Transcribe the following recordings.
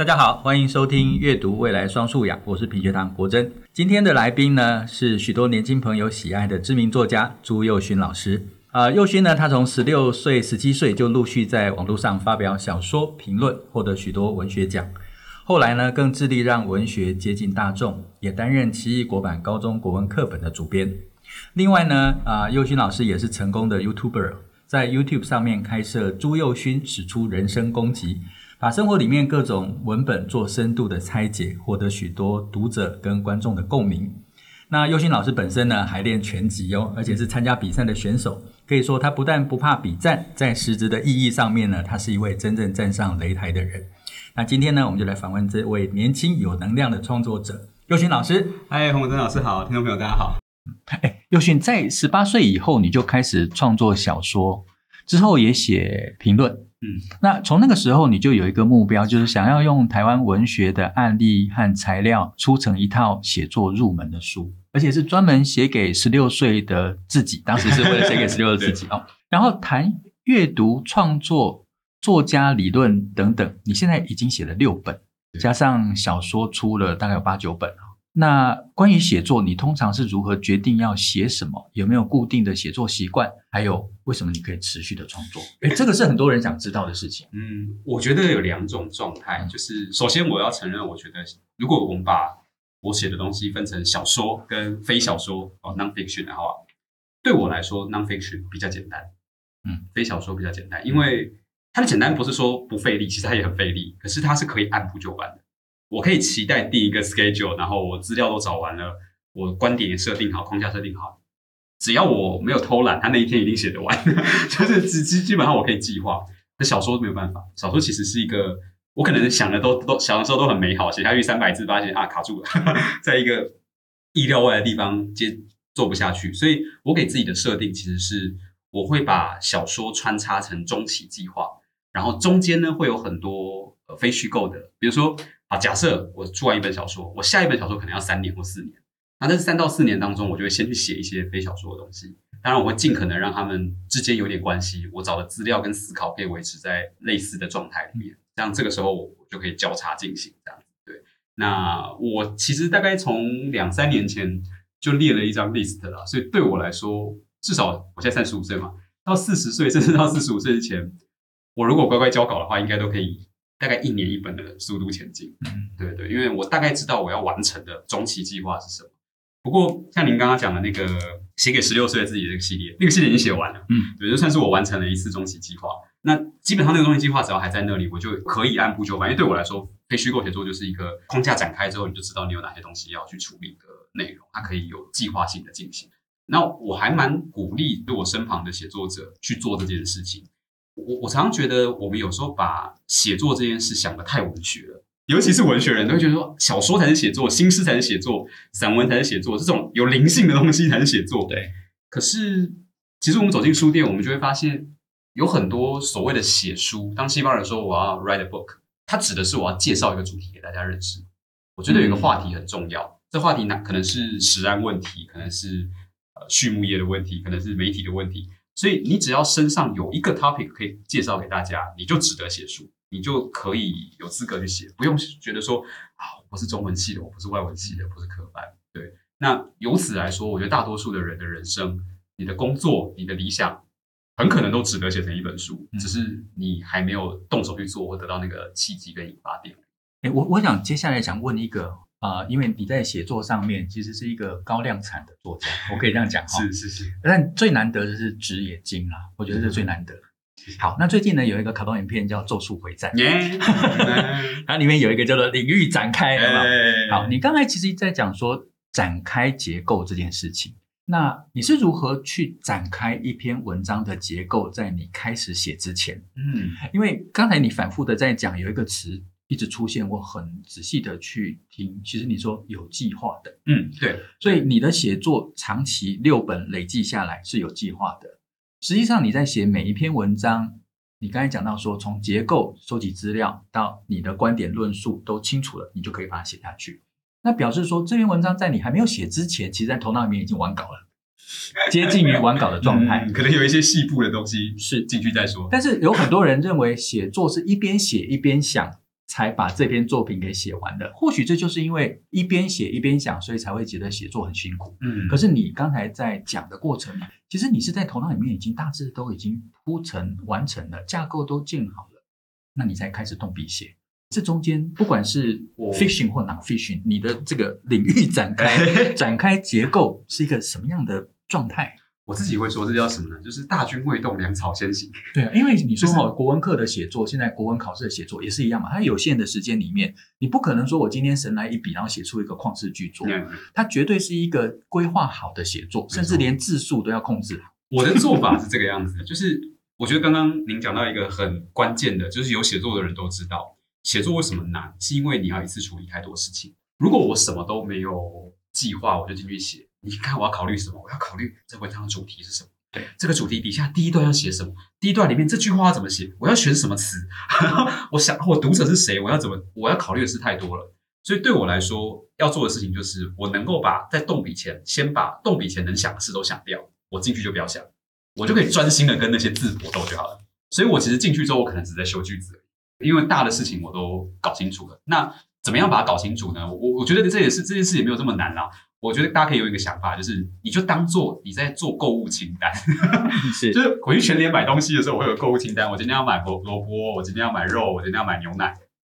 大家好，欢迎收听阅读未来双素养，我是品学堂国珍。今天的来宾呢是许多年轻朋友喜爱的知名作家朱宥勋老师。啊、呃，宥勋呢，他从十六岁、十七岁就陆续在网络上发表小说评论，获得许多文学奖。后来呢，更致力让文学接近大众，也担任奇异果版高中国文课本的主编。另外呢，啊、呃，宥勋老师也是成功的 YouTuber，在 YouTube 上面开设朱宥勋使出人生攻击。把生活里面各种文本做深度的拆解，获得许多读者跟观众的共鸣。那佑勋老师本身呢，还练拳击哦，而且是参加比赛的选手。可以说，他不但不怕比战，在实质的意义上面呢，他是一位真正站上擂台的人。那今天呢，我们就来访问这位年轻有能量的创作者佑勋老师。嗨，洪文珍老师好，听众朋友大家好。哎，宥勋在十八岁以后，你就开始创作小说，之后也写评论。嗯，那从那个时候你就有一个目标，就是想要用台湾文学的案例和材料，出成一套写作入门的书，而且是专门写给十六岁的自己。当时是为了写给十六岁的自己哦。然后谈阅读、创作、作家理论等等，你现在已经写了六本，加上小说出了大概有八九本。那关于写作，你通常是如何决定要写什么？有没有固定的写作习惯？还有为什么你可以持续的创作？诶，这个是很多人想知道的事情。嗯，我觉得有两种状态，就是首先我要承认，我觉得如果我们把我写的东西分成小说跟非小说哦，non-fiction 的话，对我来说 non-fiction 比较简单。嗯，非小说比较简单，因为它的简单不是说不费力，其实它也很费力，可是它是可以按部就班的。我可以期待定一个 schedule，然后我资料都找完了，我观点也设定好，框架设定好，只要我没有偷懒，他那一天一定写得完。就是基基基本上我可以计划。那小说没有办法，小说其实是一个我可能想的都都想的时候都很美好，写下去三百字发现啊卡住了，在一个意料外的地方接做不下去，所以我给自己的设定其实是我会把小说穿插成中期计划，然后中间呢会有很多非虚构的，比如说。啊，假设我出完一本小说，我下一本小说可能要三年或四年，那在这三到四年当中，我就会先去写一些非小说的东西。当然，我会尽可能让他们之间有点关系，我找的资料跟思考可以维持在类似的状态里面，这样这个时候我就可以交叉进行。这样子，对。那我其实大概从两三年前就列了一张 list 了，所以对我来说，至少我现在三十五岁嘛，到四十岁甚至到四十五岁之前，我如果乖乖交稿的话，应该都可以。大概一年一本的速度前进，嗯，对对，因为我大概知道我要完成的中期计划是什么。不过像您刚刚讲的那个写给十六岁的自己的这个系列，那个系列已经写完了，嗯，对，就算是我完成了一次中期计划。那基本上那个中期计划只要还在那里，我就可以按部就班。因为对我来说，非虚构写作就是一个框架展开之后，你就知道你有哪些东西要去处理的内容，它可以有计划性的进行。那我还蛮鼓励对我身旁的写作者去做这件事情。我我常常觉得，我们有时候把写作这件事想得太文学了，尤其是文学人都会觉得说，小说才是写作，新诗才是写作，散文才是写作，这种有灵性的东西才是写作。对。可是，其实我们走进书店，我们就会发现，有很多所谓的写书。当西方人说我要 write a book，它指的是我要介绍一个主题给大家认识。我觉得有一个话题很重要，嗯、这话题呢，可能是食安问题，可能是呃畜牧业的问题，可能是媒体的问题。所以你只要身上有一个 topic 可以介绍给大家，你就值得写书，你就可以有资格去写，不用觉得说啊，我不是中文系的，我不是外文系的，不是科班。对，那由此来说，我觉得大多数的人的人生，你的工作，你的理想，很可能都值得写成一本书，只是你还没有动手去做，或得到那个契机跟引发点。哎，我我想接下来想问一个。啊、呃，因为你在写作上面其实是一个高量产的作家，我可以这样讲哈。是是是。但最难得的是纸也精啦，我觉得是最难得。好，那最近呢有一个卡通影片叫《咒术回战》，耶，它里面有一个叫做领域展开？好，你刚才其实在讲说展开结构这件事情，那你是如何去展开一篇文章的结构，在你开始写之前？嗯，因为刚才你反复的在讲有一个词。一直出现，我很仔细的去听。其实你说有计划的，嗯，对，所以你的写作长期六本累计下来是有计划的。实际上你在写每一篇文章，你刚才讲到说，从结构收集资料到你的观点论述都清楚了，你就可以把它写下去。那表示说，这篇文章在你还没有写之前，其实在头脑里面已经完稿了，接近于完稿的状态。嗯，可能有一些细部的东西是进去再说。但是有很多人认为写作是一边写一边想。才把这篇作品给写完的。或许这就是因为一边写一边想，所以才会觉得写作很辛苦。嗯，可是你刚才在讲的过程，其实你是在头脑里面已经大致都已经铺陈完成了，架构都建好了，那你才开始动笔写。这中间不管是 fiction 或 non-fiction，你的这个领域展开 展开结构是一个什么样的状态？我自己会说这叫什么呢？就是大军未动，粮草先行。对啊，因为你说哈，国文课的写作，现在国文考试的写作也是一样嘛。它有限的时间里面，你不可能说我今天神来一笔，然后写出一个旷世巨作。它绝对是一个规划好的写作，甚至连字数都要控制好。我的做法是这个样子，就是我觉得刚刚您讲到一个很关键的，就是有写作的人都知道，写作为什么难，是因为你要一次处理太多事情。如果我什么都没有计划，我就进去写。你看我要考虑什么？我要考虑这文章的主题是什么？对，这个主题底下第一段要写什么？第一段里面这句话要怎么写？我要选什么词？我想我读者是谁？我要怎么？我要考虑的事太多了。所以对我来说，要做的事情就是我能够把在动笔前，先把动笔前能想的事都想掉。我进去就不要想，我就可以专心的跟那些字搏斗就好了。所以我其实进去之后，我可能只在修句子因为大的事情我都搞清楚了。那怎么样把它搞清楚呢？我我觉得这也是这件事也没有这么难啦。我觉得大家可以有一个想法，就是你就当做你在做购物清单，是，就是回去全联买东西的时候，我会有购物清单。我今天要买萝萝卜，我今天要买肉，我今天要买牛奶。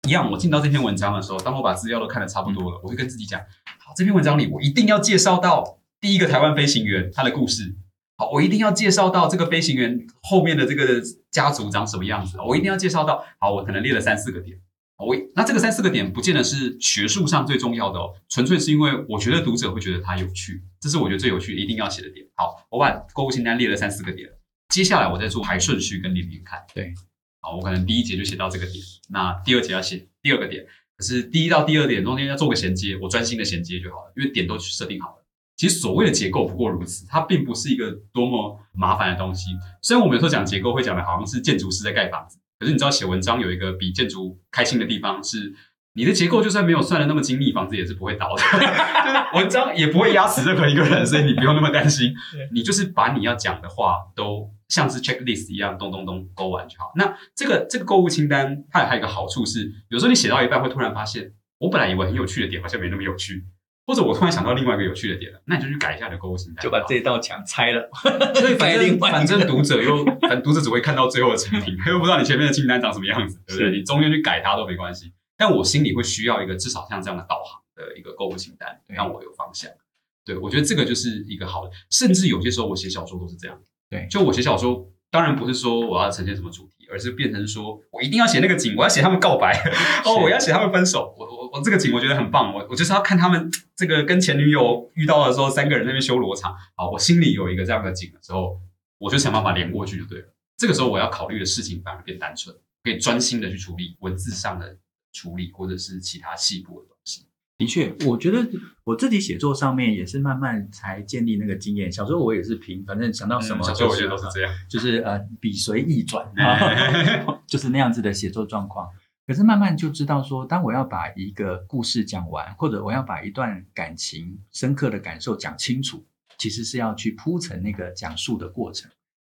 一样，我进到这篇文章的时候，当我把资料都看的差不多了，我会跟自己讲：好，这篇文章里我一定要介绍到第一个台湾飞行员他的故事。好，我一定要介绍到这个飞行员后面的这个家族长什么样子。我一定要介绍到，好，我可能列了三四个点。我那这个三四个点不见得是学术上最重要的哦，纯粹是因为我觉得读者会觉得它有趣，这是我觉得最有趣，一定要写的点。好，我把购物清单列了三四个点，接下来我再做排顺序跟连连看。对，好，我可能第一节就写到这个点，那第二节要写第二个点，可是第一到第二点中间要做个衔接，我专心的衔接就好了，因为点都设定好了。其实所谓的结构不过如此，它并不是一个多么麻烦的东西。虽然我们有时候讲结构会讲的好像是建筑师在盖房子。可是你知道写文章有一个比建筑开心的地方是，你的结构就算没有算的那么精密，房子也是不会倒的，就是文章也不会压死任何一个人，所以你不用那么担心。你就是把你要讲的话都像是 checklist 一样，咚咚咚勾完就好。那这个这个购物清单它还有一个好处是，有时候你写到一半会突然发现，我本来以为很有趣的点好像没那么有趣。或者我突然想到另外一个有趣的点了，那你就去改一下你的购物清单，就把这道墙拆了。所以反正 反正读者又反正读者只会看到最后的成品，他 又不知道你前面的清单长什么样子，对不对？你中间去改它都没关系。但我心里会需要一个至少像这样的导航的一个购物清单，让我有方向。对，我觉得这个就是一个好的。甚至有些时候我写小说都是这样。对，就我写小说，当然不是说我要呈现什么主题，而是变成说我一定要写那个景，我要写他们告白，哦，我要写他们分手，我我我这个景我觉得很棒，我我就是要看他们。这个跟前女友遇到的时候，三个人在那边修罗场。好，我心里有一个这样的景的时候，我就想办法连过去就对了。这个时候我要考虑的事情反而变单纯，可以专心的去处理文字上的处理，或者是其他细部的东西。的确，我觉得我自己写作上面也是慢慢才建立那个经验。小时候我也是凭，反正想到什么，小时候我觉得都是这样，就是呃笔随意转，就是那样子的写作状况。可是慢慢就知道说，当我要把一个故事讲完，或者我要把一段感情深刻的感受讲清楚，其实是要去铺陈那个讲述的过程，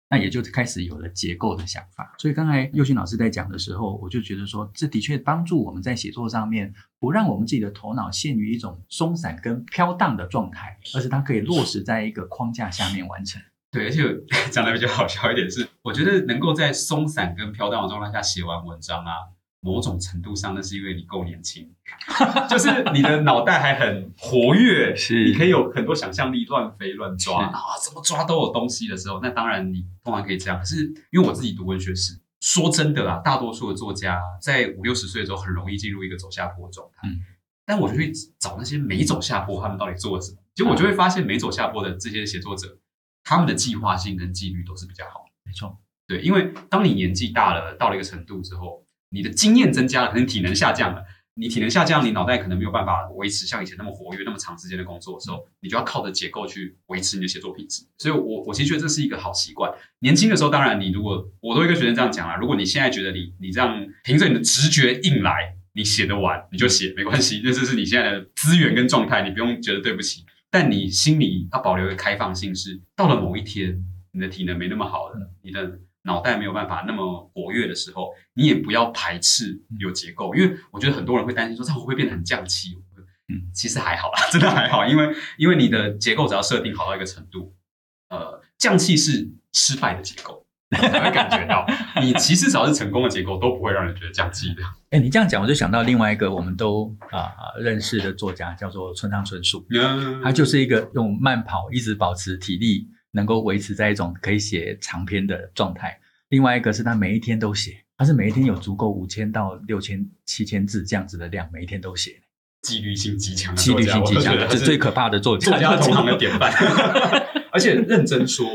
那也就开始有了结构的想法。所以刚才佑勋老师在讲的时候，我就觉得说，这的确帮助我们在写作上面，不让我们自己的头脑陷于一种松散跟飘荡的状态，而是它可以落实在一个框架下面完成。对，而且讲的比较好笑一点是，我觉得能够在松散跟飘荡的状态下写完文章啊。某种程度上，那是因为你够年轻，就是你的脑袋还很活跃，是你可以有很多想象力，乱飞乱抓啊，怎么抓都有东西的时候，那当然你通常可以这样。可是因为我自己读文学史，说真的啦，大多数的作家在五六十岁的时候很容易进入一个走下坡的状态。嗯，但我就去找那些没走下坡，他们到底做了什么？结果我就会发现，没走下坡的这些写作者，他们的计划性跟纪律都是比较好的。没错，对，因为当你年纪大了，到了一个程度之后。你的经验增加了，可能体能下降了。你体能下降，你脑袋可能没有办法维持像以前那么活跃、那么长时间的工作的时候，你就要靠着结构去维持你的写作品质。所以我，我其实觉得这是一个好习惯。年轻的时候，当然你如果我都会跟学生这样讲啦，如果你现在觉得你你这样凭着你的直觉硬来，你写得完你就写没关系，那这是你现在的资源跟状态，你不用觉得对不起。但你心里要保留一个开放性是，是到了某一天，你的体能没那么好了，你的。脑袋没有办法那么活跃的时候，你也不要排斥有结构，因为我觉得很多人会担心说，这样会不会变得很降气？嗯，其实还好啦，真的还好，因为因为你的结构只要设定好到一个程度，呃，降气是失败的结构，你会感觉到。你其实只要是成功的结构都不会让人觉得降气的。哎，你这样讲，我就想到另外一个我们都啊、呃、认识的作家，叫做村上春树，嗯、他就是一个用慢跑一直保持体力，能够维持在一种可以写长篇的状态。另外一个是他每一天都写，他是每一天有足够五千到六千、七千字这样子的量，每一天都写。纪律性极强，纪律性极强，这是最可怕的作家，作家同行的典范。而且认真说，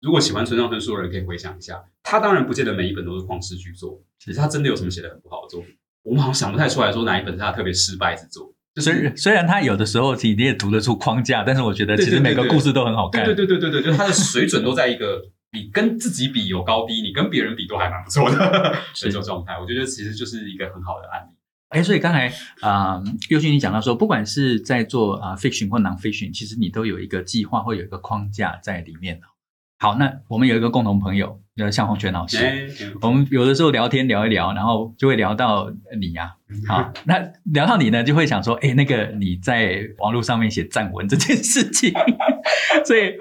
如果喜欢村上春树的人，可以回想一下，他当然不见得每一本都是旷世巨作，其实他真的有什么写的很不好的作品，我们好像想不太出来说哪一本是他特别失败之作。虽、就是、虽然他有的时候你也读得出框架，但是我觉得其实每个故事都很好看。对对对对对，就是他的水准都在一个你跟自己比有高低，你跟别人比都还蛮不错 的这种状态。我觉得其实就是一个很好的案例。哎，所以刚才啊，佑勋你讲到说，不管是在做啊 fiction 或 non-fiction，其实你都有一个计划或有一个框架在里面。好，那我们有一个共同朋友，叫向宏权老师。我们有的时候聊天聊一聊，然后就会聊到你呀、啊。好，那聊到你呢，就会想说，哎，那个你在网络上面写战文这件事情，所以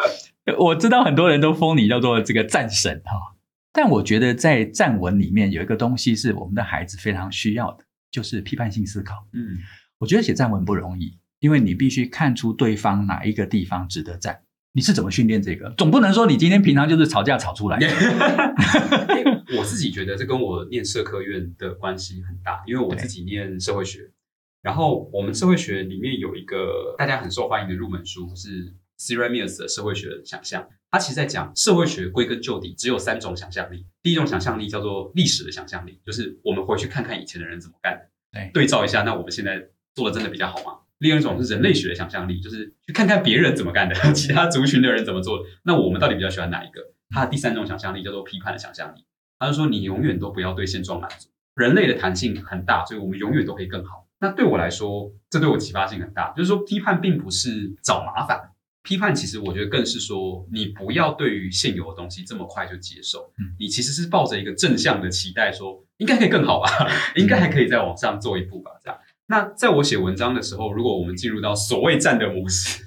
我知道很多人都封你叫做这个战神哈。但我觉得在战文里面有一个东西是我们的孩子非常需要的。就是批判性思考。嗯，我觉得写战文不容易，因为你必须看出对方哪一个地方值得战。你是怎么训练这个？总不能说你今天平常就是吵架吵出来的。我自己觉得这跟我念社科院的关系很大，因为我自己念社会学，然后我们社会学里面有一个大家很受欢迎的入门书是 c e r a m i u s 的社会学的想象。他其实在讲社会学归根究底只有三种想象力。第一种想象力叫做历史的想象力，就是我们回去看看以前的人怎么干的，对，对照一下，那我们现在做的真的比较好吗？另一种是人类学的想象力，就是去看看别人怎么干的，其他族群的人怎么做的，那我们到底比较喜欢哪一个？他的第三种想象力叫做批判的想象力，他就说你永远都不要对现状满足，人类的弹性很大，所以我们永远都可以更好。那对我来说，这对我启发性很大，就是说批判并不是找麻烦。批判其实我觉得更是说，你不要对于现有的东西这么快就接受，嗯，你其实是抱着一个正向的期待，说应该可以更好吧，应该还可以再往上做一步吧，这样。那在我写文章的时候，如果我们进入到所谓战的模式，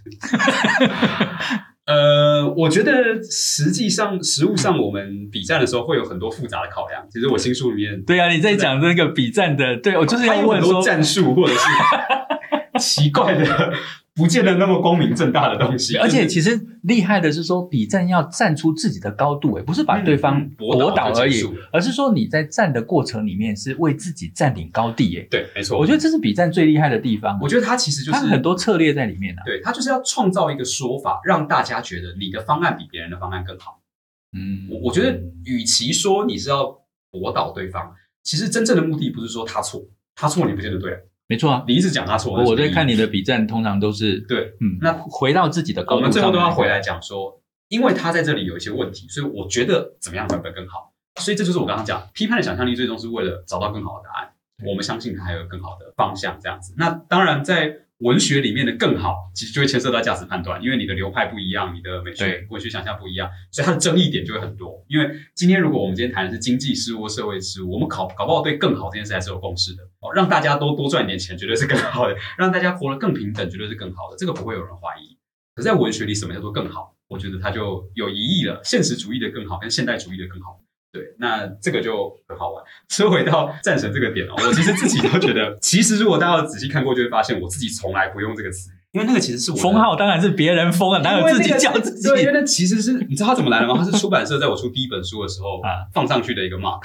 呃，我觉得实际上实物上我们比战的时候会有很多复杂的考量。其实我新书里面，对啊，你在讲那个比战的，对我就是要问说战术或者是奇怪的。不见得那么光明正大的东西，而且其实厉害的是说，比战要站出自己的高度，诶不是把对方驳倒而已，而是说你在战的过程里面是为自己占领高地，诶对，没错，我觉得这是比战最厉害的地方。我觉得他其实就是它很多策略在里面啊，对，他就是要创造一个说法，让大家觉得你的方案比别人的方案更好。嗯，我我觉得，与其说你是要驳倒对方，其实真正的目的不是说他错，他错你不见得对。没错啊，你一直讲他错。我在看你的笔战，通常都是对，嗯，那回到自己的高度，我们最后都要回来讲说，因为他在这里有一些问题，所以我觉得怎么样会更好。所以这就是我刚刚讲批判的想象力，最终是为了找到更好的答案。我们相信他还有更好的方向，这样子。那当然在。文学里面的更好，其实就会牵涉到价值判断，因为你的流派不一样，你的美学文学想象不一样，所以它的争议点就会很多。因为今天如果我们今天谈的是经济事务、社会事务，我们搞搞不好对更好这件事还是有共识的。哦，让大家都多赚点钱，绝对是更好的；让大家活得更平等，绝对是更好的。这个不会有人怀疑。可是在文学里，什么叫做更好？我觉得它就有疑义了。现实主义的更好，跟现代主义的更好。对，那这个就很好玩。说回到战神这个点哦，我其实自己都觉得，其实如果大家仔细看过，就会发现我自己从来不用这个词，因为那个其实是我封号，当然是别人封啊，哪有自己叫自己？对，因为那其实是你知道他怎么来的吗？他是出版社在我出第一本书的时候啊放上去的一个 mark，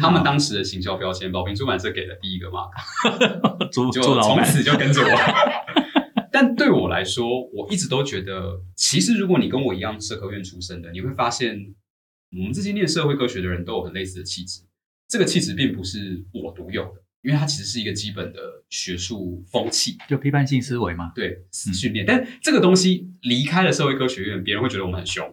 他们当时的行销标签，宝瓶出版社给的第一个 mark，就从此就跟着我。但对我来说，我一直都觉得，其实如果你跟我一样社科院出身的，你会发现。我们这些念社会科学的人都有很类似的气质，这个气质并不是我独有的，因为它其实是一个基本的学术风气，就批判性思维嘛。对，训练。嗯、但这个东西离开了社会科学院，别人会觉得我们很凶。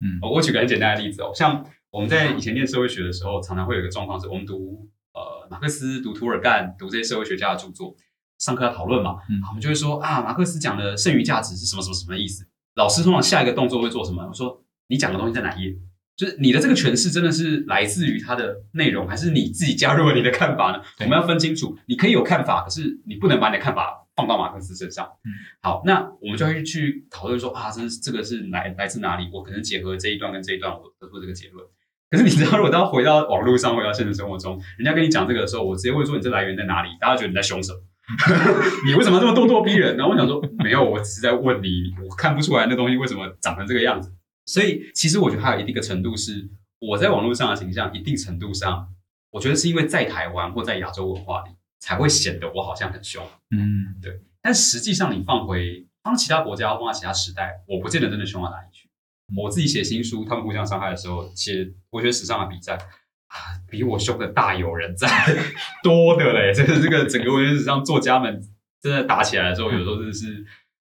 嗯，我举个很简单的例子哦，像我们在以前念社会学的时候，常常会有一个状况是，我们读呃马克思、读涂尔干、读这些社会学家的著作，上课要讨论嘛，嗯，我们就会说啊，马克思讲的剩余价值是什么什么什么意思？老师通常下一个动作会做什么？我说你讲的东西在哪页？就是你的这个诠释真的是来自于它的内容，还是你自己加入了你的看法呢？我们要分清楚，你可以有看法，可是你不能把你的看法放到马克思身上。嗯，好，那我们就会去讨论说啊，这是这个是来来自哪里？我可能结合这一段跟这一段，我得出这个结论。可是你知道，如果当回到网络上，回到现实生活中，人家跟你讲这个的时候，我直接会说你这来源在哪里？大家觉得你在凶什么？你为什么这么咄咄逼人？然后我想说，没有，我只是在问你，我看不出来那东西为什么长成这个样子。所以，其实我觉得还有一定的程度是，我在网络上的形象，一定程度上，我觉得是因为在台湾或在亚洲文化里，才会显得我好像很凶。嗯，对。但实际上，你放回放其他国家，放在其他时代，我不见得真的凶到哪里去。我自己写新书，他们互相伤害的时候，写文学史上的比战。啊，比我凶的大有人在，多的嘞！这个这个整个文学史上作家们真的打起来的时候，有时候真的是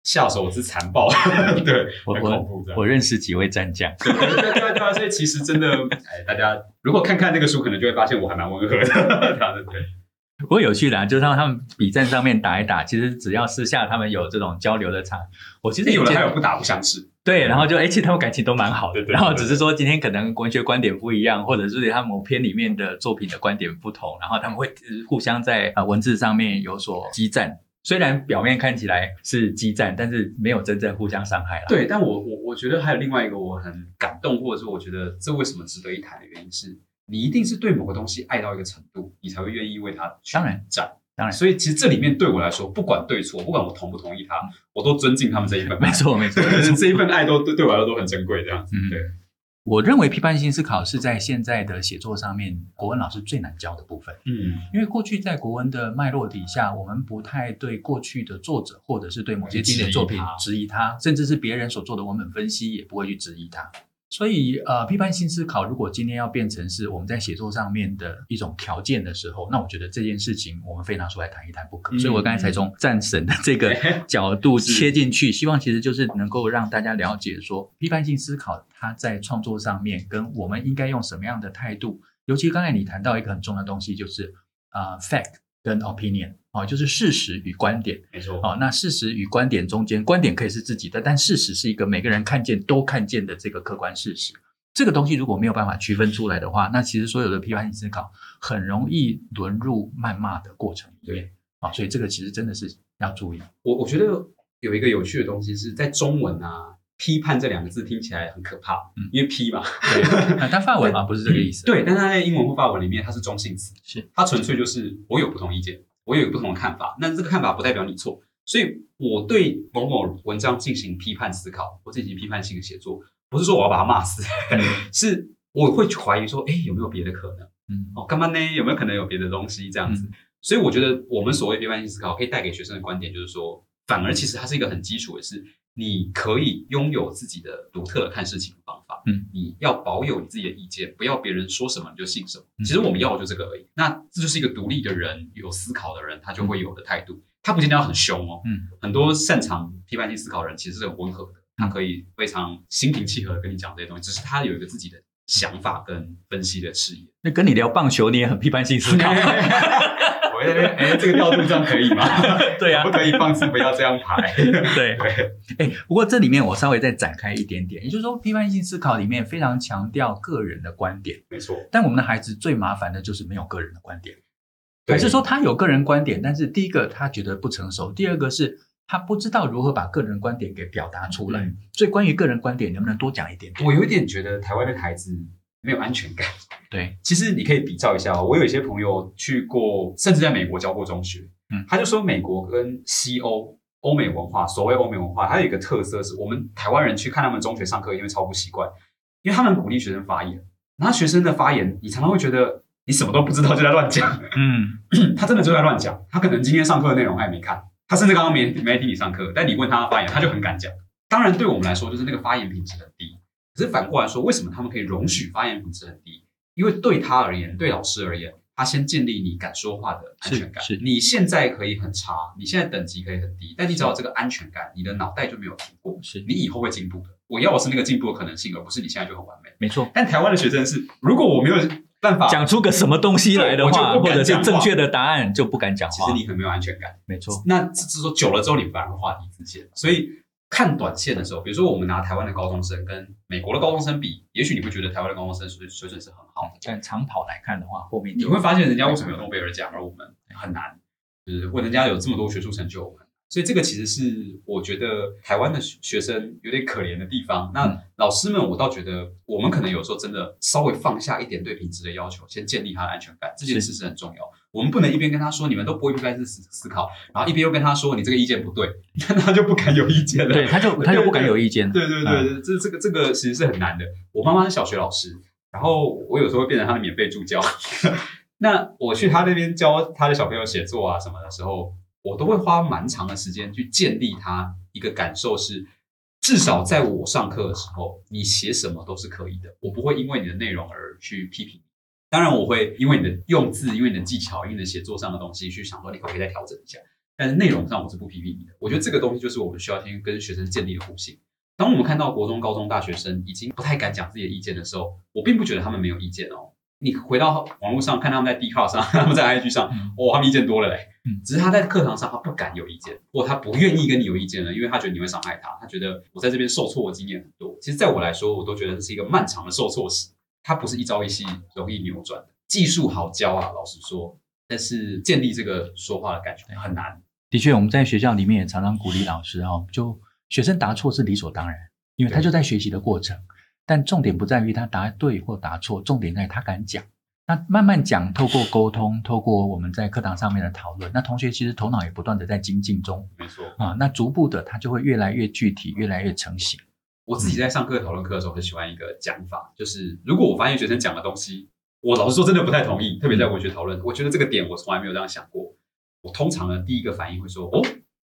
下手之残暴，对，我很恐怖。我认识几位战将，对对对对对，所以其实真的，哎，大家如果看看那个书，可能就会发现我还蛮温和的，对对。不过有趣的啊，就是让他们比战上面打一打，其实只要私下他们有这种交流的场，我其实有的还有不打不相识，对，然后就哎，其实他们感情都蛮好的，然后只是说今天可能文学观点不一样，或者是他某篇里面的作品的观点不同，然后他们会互相在啊文字上面有所激战，虽然表面看起来是激战，但是没有真正互相伤害了。对，但我我我觉得还有另外一个我很感动，或者是我觉得这为什么值得一谈的原因是。你一定是对某个东西爱到一个程度，你才会愿意为它去当然战，当然。所以其实这里面对我来说，不管对错，不管我同不同意他，我都尊敬他们这一份爱。没错，没错，这一份爱都对对我来说都很珍贵。这样子，嗯、对。我认为批判性思考是在现在的写作上面，国文老师最难教的部分。嗯，因为过去在国文的脉络底下，我们不太对过去的作者，或者是对某些经典作品质疑他，甚至是别人所做的文本分析，也不会去质疑他。所以，呃，批判性思考，如果今天要变成是我们在写作上面的一种条件的时候，那我觉得这件事情我们非拿出来谈一谈不可。嗯、所以我刚才才从战神的这个角度切进去，希望其实就是能够让大家了解说，批判性思考它在创作上面跟我们应该用什么样的态度。尤其刚才你谈到一个很重要的东西，就是啊、呃、fact 跟 opinion。哦，就是事实与观点，没错。哦，那事实与观点中间，观点可以是自己的，但事实是一个每个人看见都看见的这个客观事实。这个东西如果没有办法区分出来的话，那其实所有的批判性思考很容易沦入谩骂的过程里面。啊、哦，所以这个其实真的是要注意。我我觉得有一个有趣的东西是在中文啊，批判这两个字听起来很可怕，嗯，因为批嘛，对，但法文嘛 不是这个意思，对，但它在英文或法文里面它是中性词，是它纯粹就是我有不同意见。我有不同的看法，那这个看法不代表你错，所以我对某某文章进行批判思考，或进行批判性的写作，不是说我要把他骂死，是我会去怀疑说，哎，有没有别的可能？嗯，哦，干嘛呢？有没有可能有别的东西这样子？嗯、所以我觉得我们所谓批判性思考可以带给学生的观点，就是说，反而其实它是一个很基础的是，你可以拥有自己的独特的看事情的方法。嗯，你要保有你自己的意见，不要别人说什么你就信什么。其实我们要的就这个而已。那这就是一个独立的人，有思考的人，他就会有的态度。他不见得要很凶哦。嗯，很多擅长批判性思考的人其实是很温和的，他可以非常心平气和的跟你讲这些东西，只是他有一个自己的想法跟分析的视野。那跟你聊棒球，你也很批判性思考。哎，这个调度这样可以吗？对啊，不可以放肆，不要这样排。对对，哎，不过这里面我稍微再展开一点点，也就是说，批判性思考里面非常强调个人的观点，没错。但我们的孩子最麻烦的就是没有个人的观点，还是说他有个人观点，但是第一个他觉得不成熟，第二个是他不知道如何把个人观点给表达出来。所以关于个人观点，能不能多讲一点点？我有一点觉得台湾的孩子。没有安全感。对，其实你可以比较一下哦。我有一些朋友去过，甚至在美国教过中学。嗯，他就说美国跟西欧、欧美文化，所谓欧美文化，还有一个特色是我们台湾人去看他们中学上课，因为超不习惯，因为他们鼓励学生发言，然后学生的发言，你常常会觉得你什么都不知道就在乱讲。嗯，他真的就在乱讲。他可能今天上课的内容还没看，他甚至刚刚没没听你上课，但你问他发言，他就很敢讲。当然，对我们来说，就是那个发言品质很低。可是反过来说，为什么他们可以容许发言品质很低？因为对他而言，对老师而言，他先建立你敢说话的安全感。是，是你现在可以很差，你现在等级可以很低，但你只要有这个安全感，你的脑袋就没有停过。是你以后会进步的。我要的是那个进步的可能性，而不是你现在就很完美。没错。但台湾的学生是，如果我没有办法讲出个什么东西来的话，或者是正确的答案，就不敢讲话。其实你很没有安全感。没错。那只是说久了之后，你反而会画地自限。所以。看短线的时候，比如说我们拿台湾的高中生跟美国的高中生比，也许你会觉得台湾的高中生水水准是很好的，但长跑来看的话，后面你会发现人家为什么有诺贝尔奖，而我们很难，就是问人家有这么多学术成就。所以这个其实是我觉得台湾的学生有点可怜的地方。那老师们，我倒觉得我们可能有时候真的稍微放下一点对品质的要求，先建立他的安全感，这件事是很重要。我们不能一边跟他说你们都不会开始思思考，然后一边又跟他说你这个意见不对，那他就不敢有意见了。对，他就他就不敢有意见。对对对，对，这这个这个其实是很难的。我妈妈是小学老师，然后我有时候会变成他的免费助教。那我去他那边教他的小朋友写作啊什么的时候。我都会花蛮长的时间去建立他一个感受是，至少在我上课的时候，你写什么都是可以的，我不会因为你的内容而去批评你。当然，我会因为你的用字、因为你的技巧、因为你的写作上的东西去想说你可不可以再调整一下。但是内容上我是不批评你的。我觉得这个东西就是我们需要先跟学生建立的互信。当我们看到国中、高中、大学生已经不太敢讲自己的意见的时候，我并不觉得他们没有意见哦。你回到网络上看他们在 Dcard 上，他们在 IG 上，哦，他们意见多了嘞。嗯，只是他在课堂上他不敢有意见，或他不愿意跟你有意见了，因为他觉得你会伤害他。他觉得我在这边受挫的经验很多。其实，在我来说，我都觉得这是一个漫长的受挫史，它不是一朝一夕容易扭转的。技术好教啊，老实说，但是建立这个说话的感觉很难。的确，我们在学校里面也常常鼓励老师哦，就学生答错是理所当然，因为他就在学习的过程。但重点不在于他答对或答错，重点在于他敢讲。那慢慢讲，透过沟通，透过我们在课堂上面的讨论，那同学其实头脑也不断的在精进中。没错啊，那逐步的他就会越来越具体，越来越成型。我自己在上课讨论课的时候，很喜欢一个讲法，就是如果我发现学生讲的东西，我老实说真的不太同意，特别在文学讨论，我觉得这个点我从来没有这样想过。我通常呢，第一个反应会说：“哦，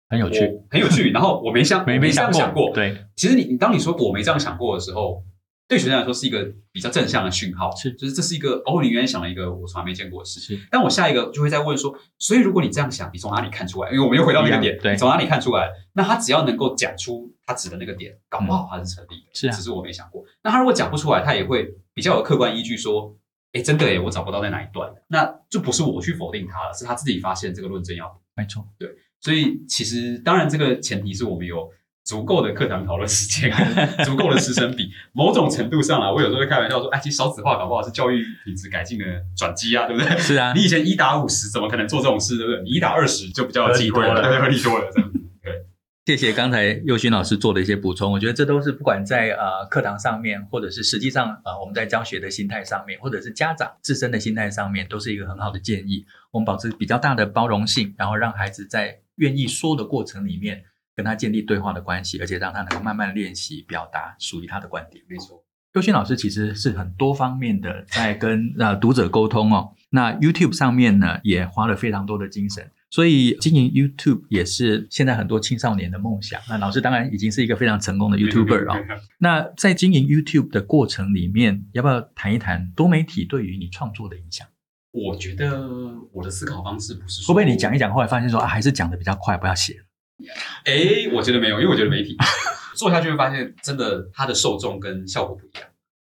很有趣，很有趣。”然后我没想，没没这样想过。对，其实你你当你说我没这样想过的时候。对学生来说是一个比较正向的讯号，是，就是这是一个哦，你原来想了一个我从来没见过的事情。但我下一个就会再问说，所以如果你这样想，你从哪里看出来？因为我们又回到那个点，对，从哪里看出来？那他只要能够讲出他指的那个点，搞不好他是成立的。是啊，只是我没想过。那他如果讲不出来，他也会比较有客观依据说，哎，真的诶，我找不到在哪一段，那就不是我去否定他了，是他自己发现这个论证要没错。对，所以其实当然这个前提是我们有。足够的课堂讨论时间，足够的师生比，某种程度上啊，我有时候会开玩笑说，哎，其实少子化搞不好是教育品质改进的转机啊，对不对？是啊，你以前一打五十，怎么可能做这种事，对不对？你一打二十就比较有机会了，对，合理多了，这样子。对，谢谢刚才宥勋老师做的一些补充，我觉得这都是不管在呃课堂上面，或者是实际上呃我们在教学的心态上面，或者是家长自身的心态上面，都是一个很好的建议。我们保持比较大的包容性，然后让孩子在愿意说的过程里面。跟他建立对话的关系，而且让他能够慢慢练习表达属于他的观点。没错，优勋老师其实是很多方面的在跟呃读者沟通哦。那 YouTube 上面呢，也花了非常多的精神，所以经营 YouTube 也是现在很多青少年的梦想。那老师当然已经是一个非常成功的 YouTuber 哦。那在经营 YouTube 的过程里面，要不要谈一谈多媒体对于你创作的影响？我觉得我的思考方式不是说，会不会你讲一讲，后来发现说啊，还是讲的比较快，不要写。哎，我觉得没有，因为我觉得媒体做下去会发现，真的它的受众跟效果不一样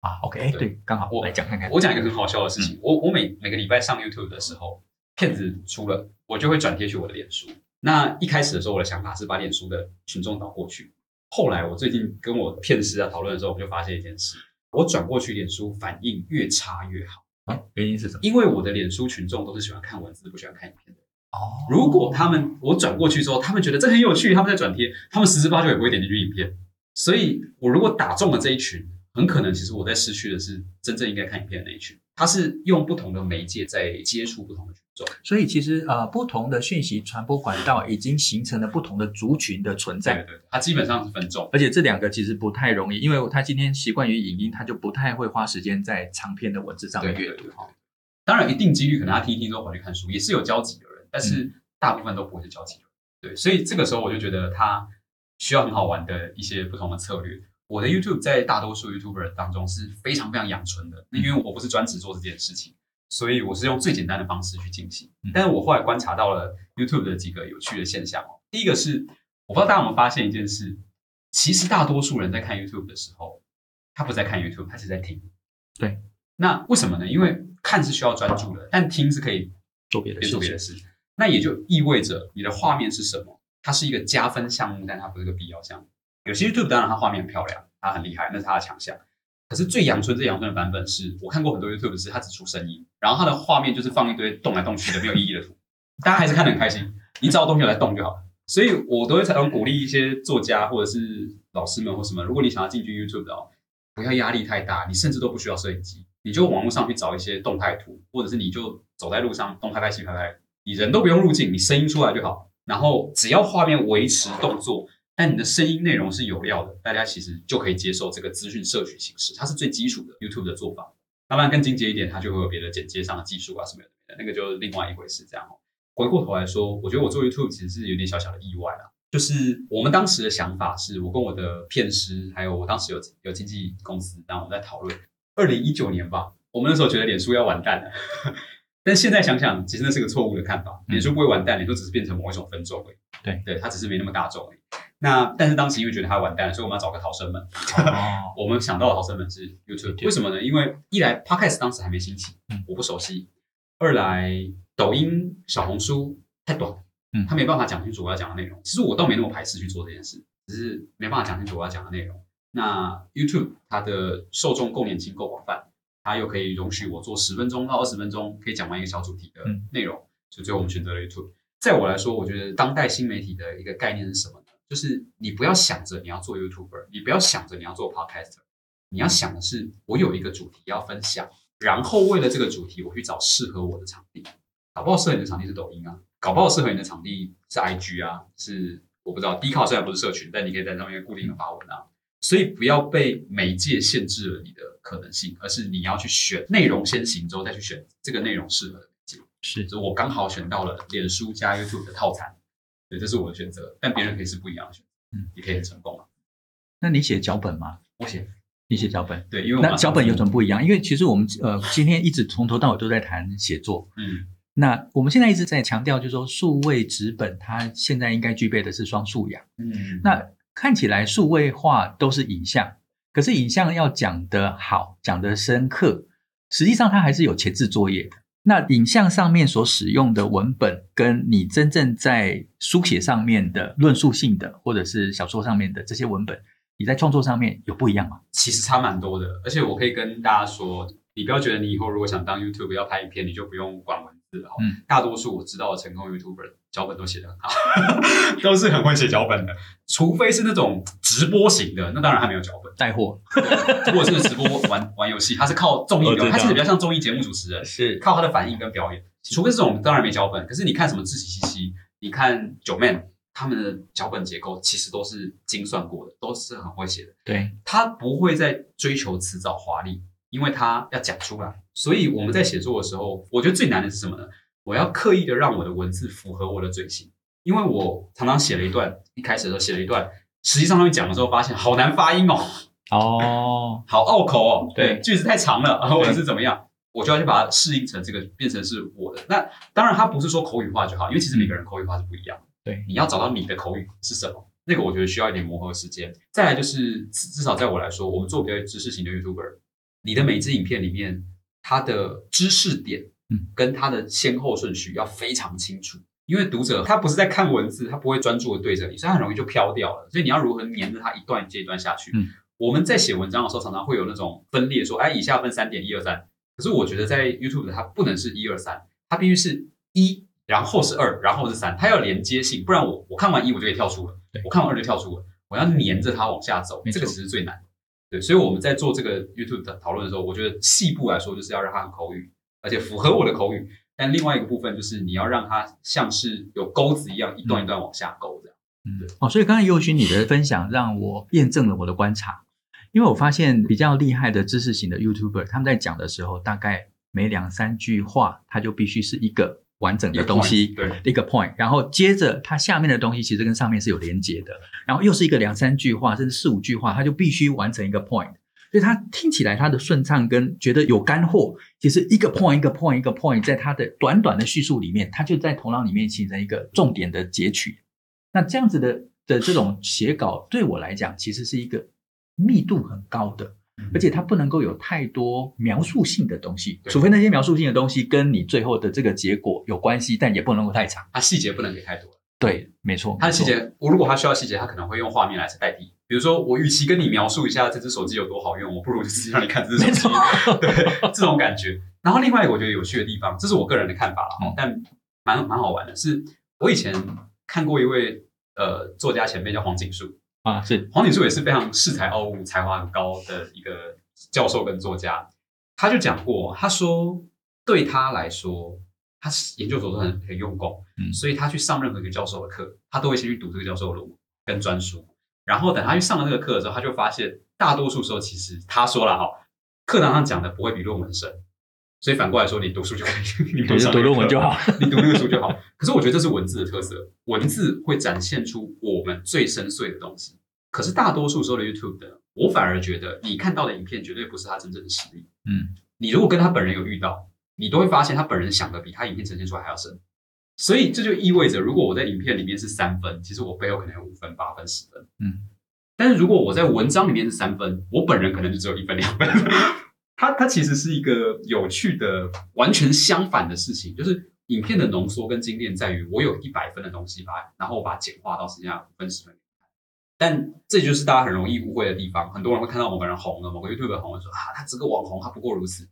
啊。OK，对，刚好我来讲看看。我讲一个很好笑的事情，我我每每个礼拜上 YouTube 的时候，片子出了，我就会转贴去我的脸书。那一开始的时候，我的想法是把脸书的群众导过去。后来我最近跟我片师啊讨论的时候，我就发现一件事：我转过去脸书反应越差越好啊。原因是什么？因为我的脸书群众都是喜欢看文字，不喜欢看影片的。哦，如果他们我转过去之后，他们觉得这很有趣，他们在转贴，他们十之八九也不会点进去影片。所以，我如果打中了这一群，很可能其实我在失去的是真正应该看影片的那一群。他是用不同的媒介在接触不同的群众，所以其实呃，不同的讯息传播管道已经形成了不同的族群的存在。对对，它基本上是分众，而且这两个其实不太容易，因为他今天习惯于影音，他就不太会花时间在长篇的文字上面阅读。当然，一定几率可能他听一听之后回去看书，也是有交集的。但是大部分都不会是交集的，对，所以这个时候我就觉得它需要很好玩的一些不同的策略。我的 YouTube 在大多数 YouTuber 当中是非常非常养纯的，因为我不是专职做这件事情，所以我是用最简单的方式去进行。但是我后来观察到了 YouTube 的几个有趣的现象哦。第一个是，我不知道大家有没有发现一件事，其实大多数人在看 YouTube 的时候，他不在看 YouTube，他是在听。对，那为什么呢？因为看是需要专注的，但听是可以做别的做别的事。那也就意味着你的画面是什么？它是一个加分项目，但它不是个必要项目。有些 YouTube 当然它画面很漂亮，它很厉害，那是它的强项。可是最阳春、最阳春的版本是我看过很多 YouTube 是它只出声音，然后它的画面就是放一堆动来动去的没有意义的图，大家还是看得很开心，你只要东西有在动就好了。所以我都会常常鼓励一些作家或者是老师们或什么，如果你想要进军 YouTube 的哦，不要压力太大，你甚至都不需要摄影机，你就网络上去找一些动态图，或者是你就走在路上东拍拍西拍拍，你人都不用入镜，你声音出来就好，然后只要画面维持动作。但你的声音内容是有料的，大家其实就可以接受这个资讯摄取形式，它是最基础的 YouTube 的做法。当然更进阶一点，它就会有别的剪接上的技术啊什么的，那个就是另外一回事。这样，回过头来说，我觉得我做 YouTube 其实是有点小小的意外啊。就是我们当时的想法是，我跟我的片师，还有我当时有有经纪公司，然后我们在讨论，二零一九年吧，我们那时候觉得脸书要完蛋了。但现在想想，其实那是个错误的看法。脸书不会完蛋，脸书只是变成某一种分众而已。对，对，它只是没那么大众而已。那但是当时因为觉得它完蛋了，所以我们要找个逃生门。哦、我们想到的逃生门是 YouTube，对为什么呢？因为一来 Podcast 当时还没兴起，嗯、我不熟悉；二来抖音、小红书太短，嗯，它没办法讲清楚我要讲的内容。其实我倒没那么排斥去做这件事，只是没办法讲清楚我要讲的内容。那 YouTube 它的受众够年轻、够广泛。它又可以容许我做十分钟到二十分钟，可以讲完一个小主题的内容，嗯、所以最后我们选择了 YouTube。在我来说，我觉得当代新媒体的一个概念是什么呢？就是你不要想着你要做 YouTuber，你不要想着你要做 Podcaster，你要想的是我有一个主题要分享，然后为了这个主题，我去找适合我的场地。搞不好适合你的场地是抖音啊，搞不好适合你的场地是 IG 啊，是我不知道。Dcard 虽然不是社群，但你可以在上面固定的发文啊。所以不要被媒介限制了你的可能性，而是你要去选内容先行之后再去选这个内容适合的媒介。是，我刚好选到了脸书加 YouTube 的套餐，对，这是我的选择。但别人可以是不一样的选择，嗯，也可以很成功啊。那你写脚本吗？我写，你写脚本，对，因为那脚本有什么不一样？因为其实我们呃今天一直从头到尾都在谈写作，嗯，那我们现在一直在强调，就是说数位纸本它现在应该具备的是双素养，嗯，那。看起来数位化都是影像，可是影像要讲得好，讲得深刻，实际上它还是有前置作业的。那影像上面所使用的文本，跟你真正在书写上面的论述性的，或者是小说上面的这些文本，你在创作上面有不一样吗？其实差蛮多的，而且我可以跟大家说，你不要觉得你以后如果想当 YouTube 要拍影片，你就不用管文字了。嗯，大多数我知道的成功 YouTuber。脚本都写得很好，都是很会写脚本的。除非是那种直播型的，那当然他没有脚本带货。如果是直播玩玩游戏，他是靠综艺表演，他其实比较像综艺节目主持人，是靠他的反应跟表演。除非是这种，当然没脚本。可是你看什么志祺七七，你看 Joeman，他们的脚本结构其实都是精算过的，都是很会写的。对，他不会再追求辞藻华丽，因为他要讲出来。所以我们在写作的时候，我觉得最难的是什么呢？我要刻意的让我的文字符合我的嘴型，因为我常常写了一段，一开始的时候写了一段，实际上上面讲的时候发现好难发音哦，哦，好拗口哦，对，句子太长了，或者是怎么样，我就要去把它适应成这个，变成是我的。那当然，它不是说口语化就好，因为其实每个人口语化是不一样的。对，你要找到你的口语是什么，那个我觉得需要一点磨合时间。再来就是，至少在我来说，我们做比较知识型的 YouTuber，你的每一支影片里面，它的知识点。跟它的先后顺序要非常清楚，因为读者他不是在看文字，他不会专注的对着你，所以他很容易就飘掉了。所以你要如何黏着他一段接一段下去？嗯，我们在写文章的时候，常常会有那种分裂，说，哎，以下分三点一二三。可是我觉得在 YouTube 的它不能是一二三，它必须是一，然后是二，然后是三，它要连接性，不然我我看完一我就可以跳出了，我看完二就跳出了，我要黏着它往下走，这个其实最难。对，所以我们在做这个 YouTube 的讨论的时候，我觉得细部来说就是要让它很口语。而且符合我的口语，但另外一个部分就是你要让它像是有钩子一样，一段一段往下勾这样。嗯，对。哦，所以刚才宥勋你的分享让我验证了我的观察，因为我发现比较厉害的知识型的 YouTuber，他们在讲的时候，大概每两三句话，他就必须是一个完整的东西，对，一个 point，然后接着它下面的东西其实跟上面是有连接的，然后又是一个两三句话，甚至四五句话，它就必须完成一个 point。所以他听起来他的顺畅跟觉得有干货，其实一个 point 一个 point 一个 point，在他的短短的叙述里面，他就在头脑里面形成一个重点的截取。那这样子的的这种写稿对我来讲，其实是一个密度很高的，而且它不能够有太多描述性的东西，除非那些描述性的东西跟你最后的这个结果有关系，但也不能够太长。它细节不能给太多。对，没错。它的细节，我如果他需要细节，他可能会用画面来代替。比如说，我与其跟你描述一下这只手机有多好用，我不如就直接让你看这只手机，对这种感觉。然后另外一个我觉得有趣的地方，这是我个人的看法了，嗯、但蛮蛮好玩的是，我以前看过一位呃作家前辈叫黄锦树。啊，是。黄锦树也是非常恃才傲物、才华很高的一个教授跟作家，他就讲过，他说对他来说，他研究所都很很用功，嗯，所以他去上任何一个教授的课，他都会先去读这个教授的论文跟专书。然后等他去上了那个课的时候，他就发现大多数时候其实他说了哈，课堂上讲的不会比论文深，所以反过来说，你读书就可以，你读读论文就好，你读那个书就好。可是我觉得这是文字的特色，文字会展现出我们最深邃的东西。可是大多数时候的 YouTube 的，我反而觉得你看到的影片绝对不是他真正的实力。嗯，你如果跟他本人有遇到，你都会发现他本人想的比他影片呈现出来还要深。所以这就意味着，如果我在影片里面是三分，其实我背后可能有五分、八分、十分。嗯，但是如果我在文章里面是三分，我本人可能就只有一分、两分。它它其实是一个有趣的、完全相反的事情，就是影片的浓缩跟精炼在于，我有一百分的东西把，然后我把它简化到剩下五分、十分。但这就是大家很容易误会的地方，很多人会看到某个人红了，某个 YouTuber 红了，说啊，他这个网红，他不过如此。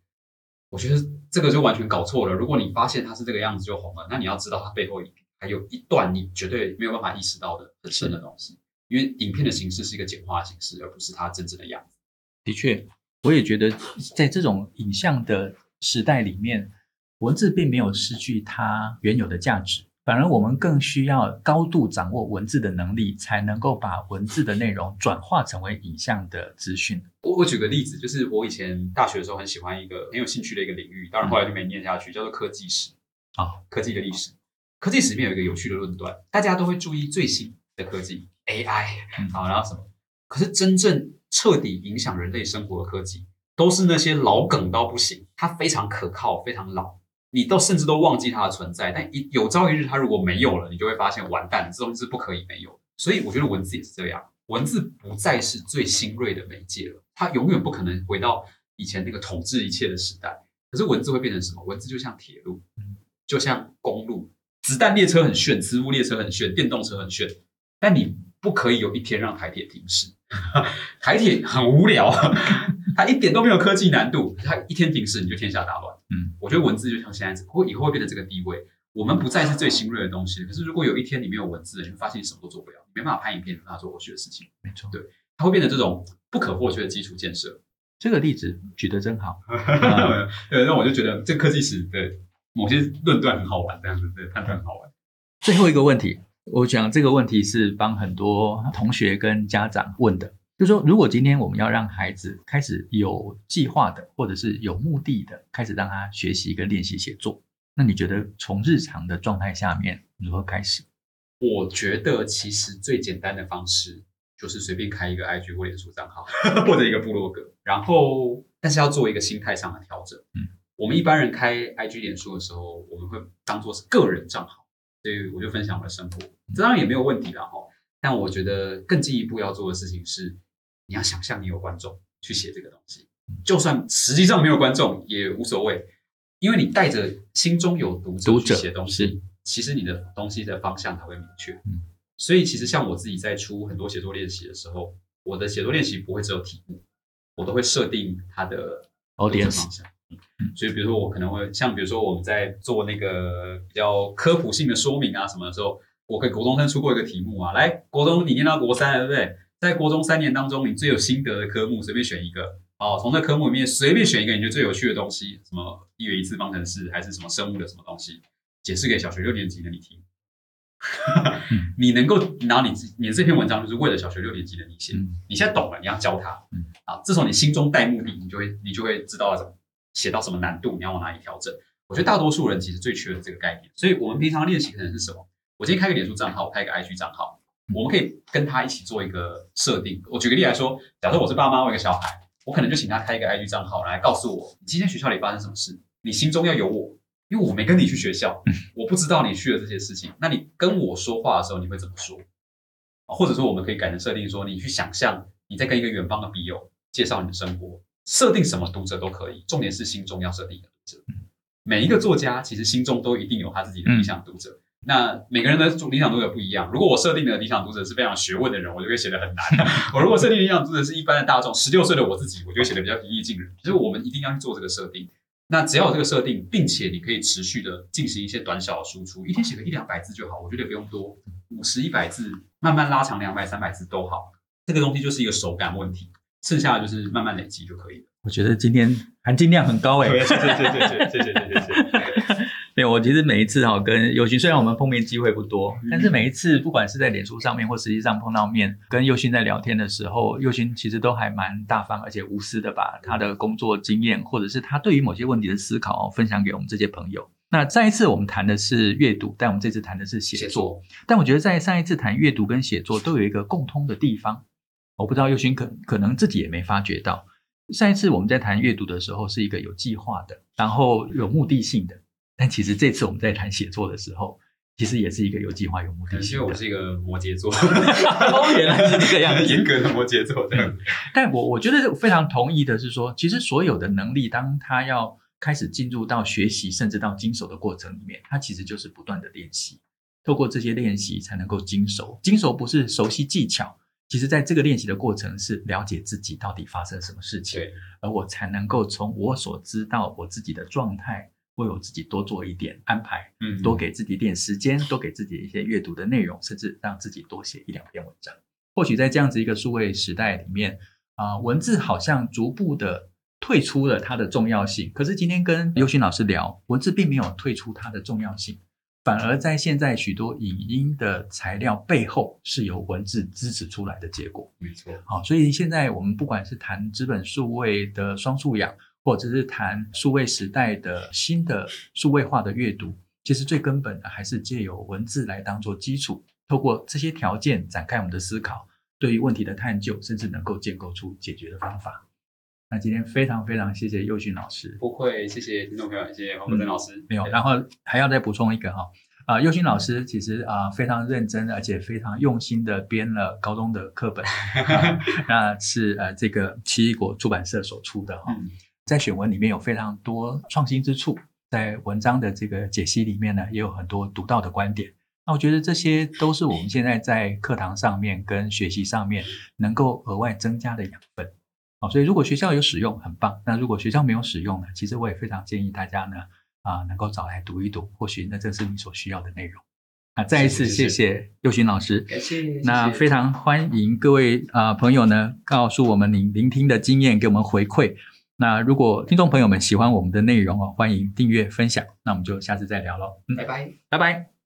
我觉得这个就完全搞错了。如果你发现它是这个样子就红了，那你要知道它背后还有一段你绝对没有办法意识到的很深的东西。因为影片的形式是一个简化的形式，而不是它真正的样子。的确，我也觉得在这种影像的时代里面，文字并没有失去它原有的价值。反而，我们更需要高度掌握文字的能力，才能够把文字的内容转化成为影像的资讯。我我举个例子，就是我以前大学的时候很喜欢一个很有兴趣的一个领域，当然后来就没念下去，叫做科技史啊，科技的历史。科技史里面有一个有趣的论断，大家都会注意最新的科技 AI 好，然后什么？可是真正彻底影响人类生活的科技，都是那些老梗到不行，它非常可靠，非常老。你都甚至都忘记它的存在，但一有朝一日它如果没有了，你就会发现完蛋，这东西是不可以没有。所以我觉得文字也是这样，文字不再是最新锐的媒介了，它永远不可能回到以前那个统治一切的时代。可是文字会变成什么？文字就像铁路，就像公路，子弹列车很炫，磁浮列车很炫，电动车很炫，但你不可以有一天让台铁停驶。台铁很无聊，它一点都没有科技难度，它一天停驶你就天下大乱。嗯，我觉得文字就像现在，会以后会变成这个地位。我们不再是最新锐的东西，可是如果有一天你没有文字，你会发现你什么都做不了，你没办法拍影片，没办法做后续的事情。没错，对，它会变成这种不可或缺的基础建设。这个例子举得真好，对，那我就觉得这个科技史的某些论断很好玩，这样子对，判断很好玩。最后一个问题。我讲这个问题是帮很多同学跟家长问的，就是说，如果今天我们要让孩子开始有计划的，或者是有目的的开始让他学习跟练习写作，那你觉得从日常的状态下面如何开始？我觉得其实最简单的方式就是随便开一个 IG 或脸书账号，或者一个部落格，然后但是要做一个心态上的调整。嗯，我们一般人开 IG 脸书的时候，我们会当做是个人账号。所以我就分享我的生活，这当然也没有问题了哈。但我觉得更进一步要做的事情是，你要想象你有观众去写这个东西，就算实际上没有观众也无所谓，因为你带着心中有读者去写东西，其实你的东西的方向才会明确。嗯，所以其实像我自己在出很多写作练习的时候，我的写作练习不会只有题目，我都会设定它的 audience 方向。嗯，所以比如说我可能会像比如说我们在做那个比较科普性的说明啊什么的时候，我给国中生出过一个题目啊，来国中你念到国三了对不对？在国中三年当中，你最有心得的科目随便选一个哦，从这科目里面随便选一个你觉得最有趣的东西，什么一元一次方程式还是什么生物的什么东西，解释给小学六年级的你听。你能够拿你你这篇文章就是为了小学六年级的你写，你现在懂了，你要教他，啊，自从你心中带目的，你就会你就会知道要怎么。写到什么难度，你要往哪里调整？我觉得大多数人其实最缺的这个概念，所以我们平常练习可能是什么？我今天开个脸书账号，我开个 IG 账号，我们可以跟他一起做一个设定。我举个例来说，假设我是爸妈，我有一个小孩，我可能就请他开一个 IG 账号来告诉我，你今天学校里发生什么事，你心中要有我，因为我没跟你去学校，我不知道你去了这些事情。那你跟我说话的时候，你会怎么说？或者说，我们可以改成设定说，你去想象你在跟一个远方的笔友介绍你的生活。设定什么读者都可以，重点是心中要设定一个读者。每一个作家其实心中都一定有他自己的理想读者。那每个人的理想读者不一样。如果我设定的理想读者是非常学问的人，我就会写得很难；我如果设定理想读者是一般的大众，十六岁的我自己，我就会写得比较平易近人。其实我们一定要去做这个设定。那只要有这个设定，并且你可以持续的进行一些短小的输出，一天写个一两百字就好，我觉得不用多，五十、一百字，慢慢拉长两百、三百字都好。这个东西就是一个手感问题，剩下的就是慢慢累积就可以了。我觉得今天含金量很高哎，谢谢谢谢谢谢谢谢谢谢。没有，我其实每一次哈跟宥勋，虽然我们碰面机会不多，但是每一次不管是在脸书上面或实际上碰到面，跟宥勋在聊天的时候，宥勋其实都还蛮大方而且无私的把他的工作经验或者是他对于某些问题的思考分享给我们这些朋友。那上一次我们谈的是阅读，但我们这次谈的是写作。写作。但我觉得在上一次谈阅读跟写作都有一个共通的地方，我不知道宥勋可可能自己也没发觉到。上一次我们在谈阅读的时候，是一个有计划的，然后有目的性的。但其实这次我们在谈写作的时候，其实也是一个有计划、有目的性的。因为我是一个摩羯座，原来是这个样子，严格的摩羯座。对。但我我觉得非常同意的是说，其实所有的能力，当他要开始进入到学习，甚至到经手的过程里面，它其实就是不断的练习。透过这些练习，才能够精熟。精熟不是熟悉技巧。其实，在这个练习的过程是了解自己到底发生什么事情，而我才能够从我所知道我自己的状态，为我自己多做一点安排，嗯，多给自己一点时间，多给自己一些阅读的内容，甚至让自己多写一两篇文章。或许在这样子一个数位时代里面，啊、呃，文字好像逐步的退出了它的重要性。可是今天跟宥勋老师聊，文字并没有退出它的重要性。反而在现在许多影音的材料背后，是由文字支持出来的结果。没错，好，所以现在我们不管是谈资本数位的双素养，或者是谈数位时代的新的数位化的阅读，其实最根本的还是借由文字来当做基础，透过这些条件展开我们的思考，对于问题的探究，甚至能够建构出解决的方法。那今天非常非常谢谢佑勋老师，不会，谢谢听众朋友，谢谢黄国珍老师。嗯、没有，然后还要再补充一个哈，啊、呃，宥勋老师其实啊、呃、非常认真，而且非常用心的编了高中的课本，呃、那是呃这个奇异果出版社所出的哈，嗯、在选文里面有非常多创新之处，在文章的这个解析里面呢，也有很多独到的观点。那我觉得这些都是我们现在在课堂上面跟学习上面能够额外增加的养分。好，所以如果学校有使用，很棒。那如果学校没有使用呢？其实我也非常建议大家呢，啊，能够找来读一读，或许那这是你所需要的内容。啊，再一次谢谢宥勋老师，感谢。那非常欢迎各位啊朋友呢，告诉我们您聆听的经验，给我们回馈。那如果听众朋友们喜欢我们的内容哦，欢迎订阅分享。那我们就下次再聊喽。嗯拜拜，拜拜。